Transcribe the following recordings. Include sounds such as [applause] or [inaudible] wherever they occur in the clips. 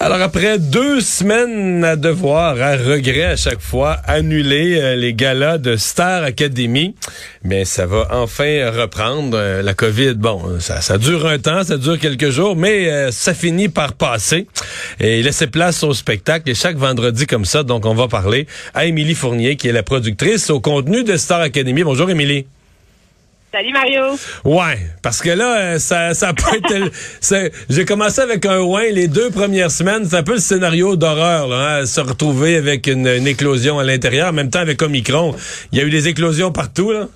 Alors après deux semaines à devoir, à regret à chaque fois, annuler euh, les galas de Star Academy, mais ça va enfin reprendre. Euh, la COVID, bon, ça, ça, dure un temps, ça dure quelques jours, mais euh, ça finit par passer et laisser place au spectacle. Et chaque vendredi comme ça, donc on va parler à Émilie Fournier, qui est la productrice au contenu de Star Academy. Bonjour Émilie. Salut Mario. Ouais, parce que là, euh, ça, ça peut être. [laughs] J'ai commencé avec un ouin les deux premières semaines. C'est un peu le scénario d'horreur, là, hein, se retrouver avec une, éclosion à l'intérieur. En même temps, avec Omicron, il y a eu des éclosions partout, là.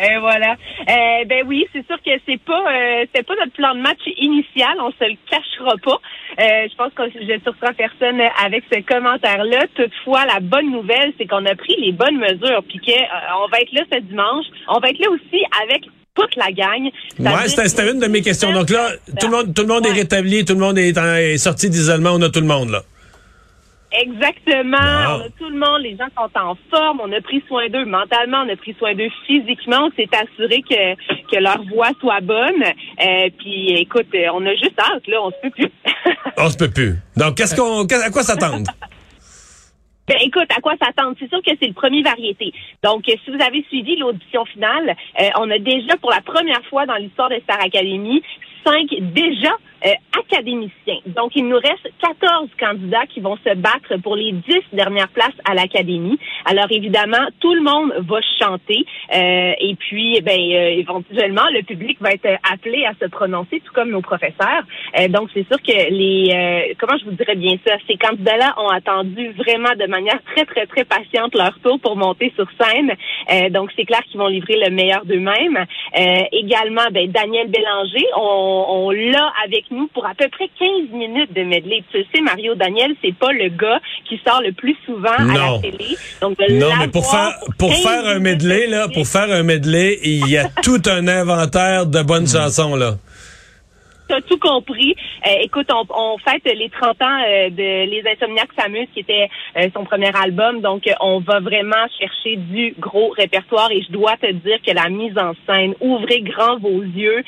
Et voilà. Euh, ben oui, c'est sûr que c'est pas euh, c'est pas notre plan de match initial, on se le cachera pas. Euh, je pense que je ne surprends personne avec ce commentaire-là. Toutefois, la bonne nouvelle, c'est qu'on a pris les bonnes mesures, puis qu'on va être là ce dimanche. On va être là aussi avec toute la gang. Ouais, c'était une de mes questions. Donc là, tout le monde, tout le monde est rétabli, tout le monde est, est sorti d'isolement, on a tout le monde là. Exactement. On a tout le monde, les gens sont en forme, on a pris soin d'eux mentalement, on a pris soin d'eux physiquement, on s'est assuré que, que leur voix soit bonne. Euh, puis écoute, on a juste hâte, là, on se peut plus. [laughs] on se peut plus. Donc, qu'est-ce qu'on à quoi s'attendre? [laughs] Ben, écoute, à quoi s'attendre? C'est sûr que c'est le premier variété. Donc, si vous avez suivi l'audition finale, euh, on a déjà, pour la première fois dans l'histoire de Star Academy, cinq déjà euh, académiciens. Donc, il nous reste 14 candidats qui vont se battre pour les 10 dernières places à l'Académie. Alors, évidemment, tout le monde va chanter euh, et puis, ben, euh, éventuellement, le public va être appelé à se prononcer, tout comme nos professeurs. donc, c'est sûr que les, comment je vous dirais bien ça, ces candidats-là ont attendu vraiment de manière très, très, très patiente leur tour pour monter sur scène. donc, c'est clair qu'ils vont livrer le meilleur d'eux-mêmes. également, ben, Daniel Bélanger, on, on l'a avec nous pour à peu près 15 minutes de medley. Tu sais, Mario Daniel, c'est pas le gars qui sort le plus souvent à la télé. Donc, non, mais pour faire, pour faire un medley, là, pour faire un medley, il y a tout un inventaire de bonnes chansons, là as tout compris. Euh, écoute, on, on, fête les 30 ans euh, de Les Insomniaques s'amusent, qui était euh, son premier album. Donc, on va vraiment chercher du gros répertoire. Et je dois te dire que la mise en scène, ouvrez grand vos yeux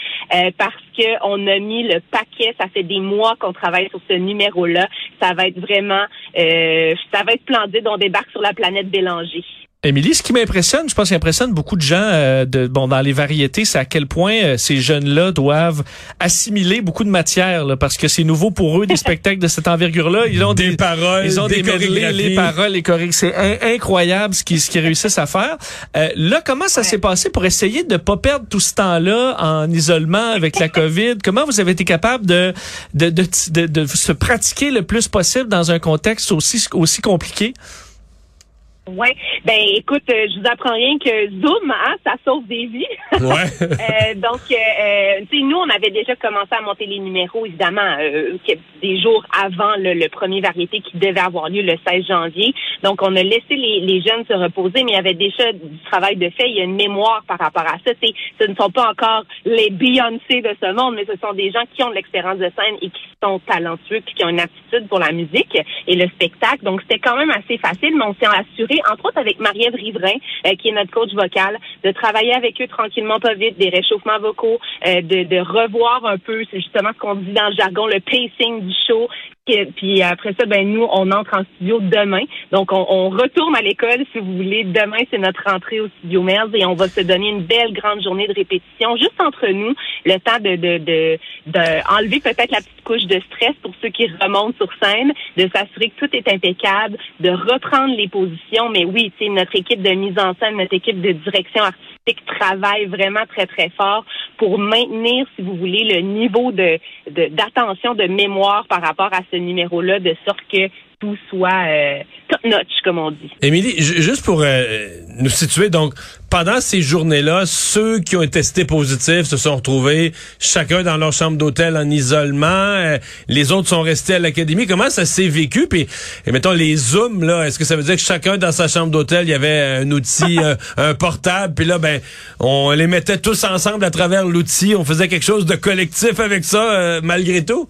parce que on a mis le paquet. Ça fait des mois qu'on travaille sur ce numéro-là. Ça va être vraiment, ça va être splendide. On débarque sur la planète Bélanger. Émilie, ce qui m'impressionne, je pense qu'il impressionne beaucoup de gens euh, de, bon, dans les variétés, c'est à quel point euh, ces jeunes-là doivent assimiler beaucoup de matière, là, parce que c'est nouveau pour eux des [laughs] spectacles de cette envergure-là. Ils ont des, paroles, ils ont des, des les paroles, les chorégraphies. C'est incroyable ce qu'ils réussissent à faire. Euh, là, comment ça s'est passé pour essayer de pas perdre tout ce temps-là en isolement avec la COVID? Comment vous avez été capable de de, de, de, de se pratiquer le plus possible dans un contexte aussi aussi compliqué? Oui. Ben écoute, euh, je vous apprends rien que Zoom, hein, ça sauve des vies. Ouais. [laughs] euh, donc, euh, tu sais, nous, on avait déjà commencé à monter les numéros, évidemment, euh, des jours avant le, premier variété qui devait avoir lieu le 16 janvier. Donc, on a laissé les, les, jeunes se reposer, mais il y avait déjà du travail de fait. Il y a une mémoire par rapport à ça. T'sais, ce ne sont pas encore les Beyoncé de ce monde, mais ce sont des gens qui ont de l'expérience de scène et qui sont talentueux puis qui ont une aptitude pour la musique et le spectacle. Donc, c'était quand même assez facile, mais on s'est assuré entre autres avec Marie-Ève Riverain, euh, qui est notre coach vocal, de travailler avec eux tranquillement, pas vite, des réchauffements vocaux, euh, de, revoir un peu, c'est justement ce qu'on dit dans le jargon, le pacing du show, puis après ça, ben nous, on entre en studio demain. Donc, on, retourne à l'école, si vous voulez. Demain, c'est notre rentrée au studio Merz et on va se donner une belle grande journée de répétition, juste entre nous, le temps de, de enlever peut-être la petite couche de stress pour ceux qui remontent sur scène, de s'assurer que tout est impeccable, de reprendre les positions. Mais oui, notre équipe de mise en scène, notre équipe de direction artistique travaille vraiment très, très fort pour maintenir, si vous voulez, le niveau de d'attention, de, mémoire par rapport à ce numéro-là, de sorte que tout soit euh, top notch, comme on dit. Émilie, juste pour euh, nous situer, donc pendant ces journées-là, ceux qui ont été testés positifs se sont retrouvés chacun dans leur chambre d'hôtel en isolement. Euh, les autres sont restés à l'académie. Comment ça s'est vécu? Puis, et mettons les zooms là, est-ce que ça veut dire que chacun dans sa chambre d'hôtel, il y avait un outil, [laughs] un portable, puis là, ben, on les mettait tous ensemble à travers l'outil, on faisait quelque chose de collectif avec ça, malgré tout?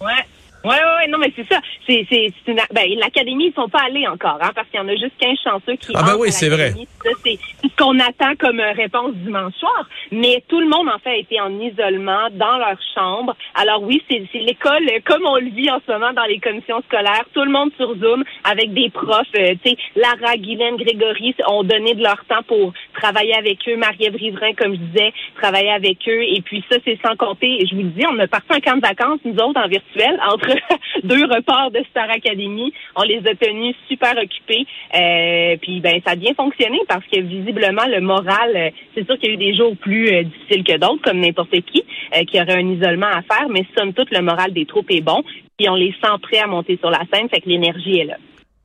Ouais. Ouais, ouais, non, mais c'est ça. C'est, c'est, c'est une, ben, l'académie, ils sont pas allés encore, hein, parce qu'il y en a juste 15 chanceux qui Ah, ben oui, c'est vrai. l'académie. Ça, c'est c'est ce qu'on attend comme euh, réponse dimanche soir. Mais tout le monde, en fait, a été en isolement dans leur chambre. Alors oui, c'est, c'est l'école, euh, comme on le vit en ce moment dans les commissions scolaires, tout le monde sur Zoom avec des profs, euh, tu sais, Lara, Guylaine, Grégory ont donné de leur temps pour travailler avec eux. Marie-Ève Riverain, comme je disais, travailler avec eux. Et puis ça, c'est sans compter, je vous le dis, on a parti un camp de vacances, nous autres, en virtuel, entre [laughs] deux reports de Star Academy. On les a tenus super occupés. Euh, puis ben ça a bien fonctionné parce que visiblement le moral, euh, c'est sûr qu'il y a eu des jours plus euh, difficiles que d'autres, comme n'importe qui, euh, qui aurait un isolement à faire, mais somme toute le moral des troupes est bon. Puis on les sent prêts à monter sur la scène, fait que l'énergie est là.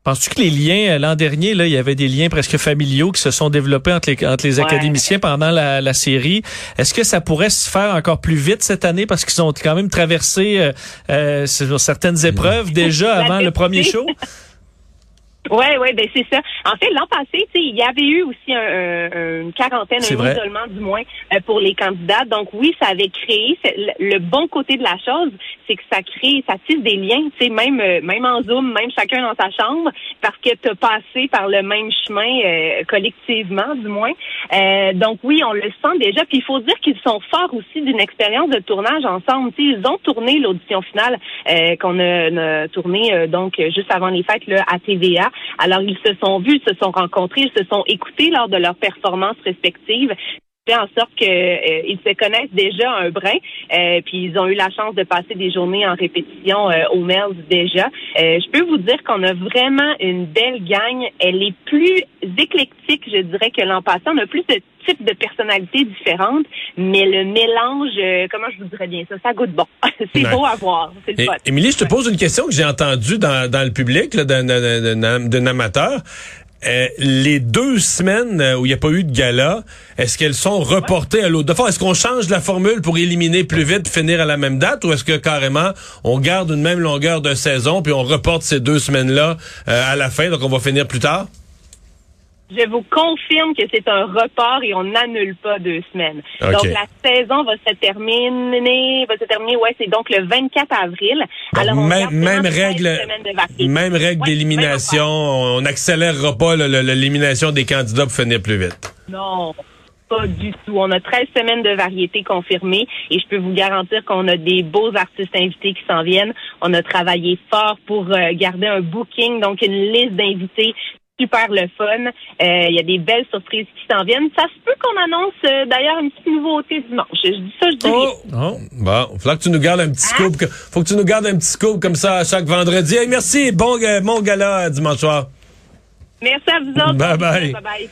Penses-tu que les liens, euh, l'an dernier, là, il y avait des liens presque familiaux qui se sont développés entre les, entre les Ouais. académiciens pendant la, la série? Est-ce que ça pourrait se faire encore plus vite cette année parce qu'ils ont quand même traversé euh, euh, certaines épreuves déjà avant le premier show? [laughs] Oui, oui, ben c'est ça. En fait, l'an passé, tu sais, il y avait eu aussi un- un- une quarantaine, un vrai. isolement du moins euh, pour les candidats. Donc oui, ça avait créé le, bon côté de la chose, c'est que ça crée, ça tisse des liens, tu sais, même euh, même en Zoom, même chacun dans sa chambre, parce que tu as passé par le même chemin euh, collectivement, du moins. Euh, donc oui, on le sent déjà. Puis il faut dire qu'ils sont forts aussi d'une expérience de tournage ensemble. Tu sais, ils ont tourné l'audition finale euh, qu'on a, on a tourné euh, donc juste avant les fêtes là, à TVA. Alors ils se sont vus, se sont rencontrés, ils se sont écoutés lors de leurs performances respectives fait en sorte que euh, se connaissent déjà un brin, euh, puis ils ont eu la chance de passer des journées en répétition euh, au Mel's déjà. Euh, je peux vous dire qu'on a vraiment une belle gang. Elle est plus éclectique, je dirais, que l'an passé. On a plus de types de personnalités différentes, mais le mélange, euh, comment je vous dirais bien ça, ça goûte bon. [laughs] c'est Ouais. beau à voir. C'est le Et- fun. Émilie, je te pose une question que j'ai entendue dans, dans le public d'un amateur. Euh, les deux semaines euh, où il n'y a pas eu de gala, est-ce qu'elles sont reportées à l'autre? Fois? Est-ce qu'on change la formule pour éliminer plus vite, finir à la même date, ou est-ce que carrément on garde une même longueur de saison puis on reporte ces deux semaines-là euh, à la fin, donc on va finir plus tard? Je vous confirme que c'est un report et on n'annule pas deux semaines. Donc la saison va se terminer, va se terminer, ouais, c'est donc le 24 avril. Donc, on même, même vraiment 13 règle, de même règle Ouais, d'élimination. On n'accélérera pas l'élimination des candidats pour finir plus vite. Non, pas du tout. On a 13 semaines de variété confirmées et je peux vous garantir qu'on a des beaux artistes invités qui s'en viennent. On a travaillé fort pour euh, garder un booking, donc une liste d'invités super le fun. Euh, Il y a des belles surprises qui s'en viennent. Ça se peut qu'on annonce euh, d'ailleurs une petite nouveauté dimanche. Je dis ça, je dis rien. Oh! Bon, il faut que tu nous gardes un petit scoop. que- Faut que tu nous gardes un petit scoop comme ça à chaque vendredi. Hey, merci, bon, bon gala euh, dimanche soir. Merci à vous autres. Bye bye. Bye bye.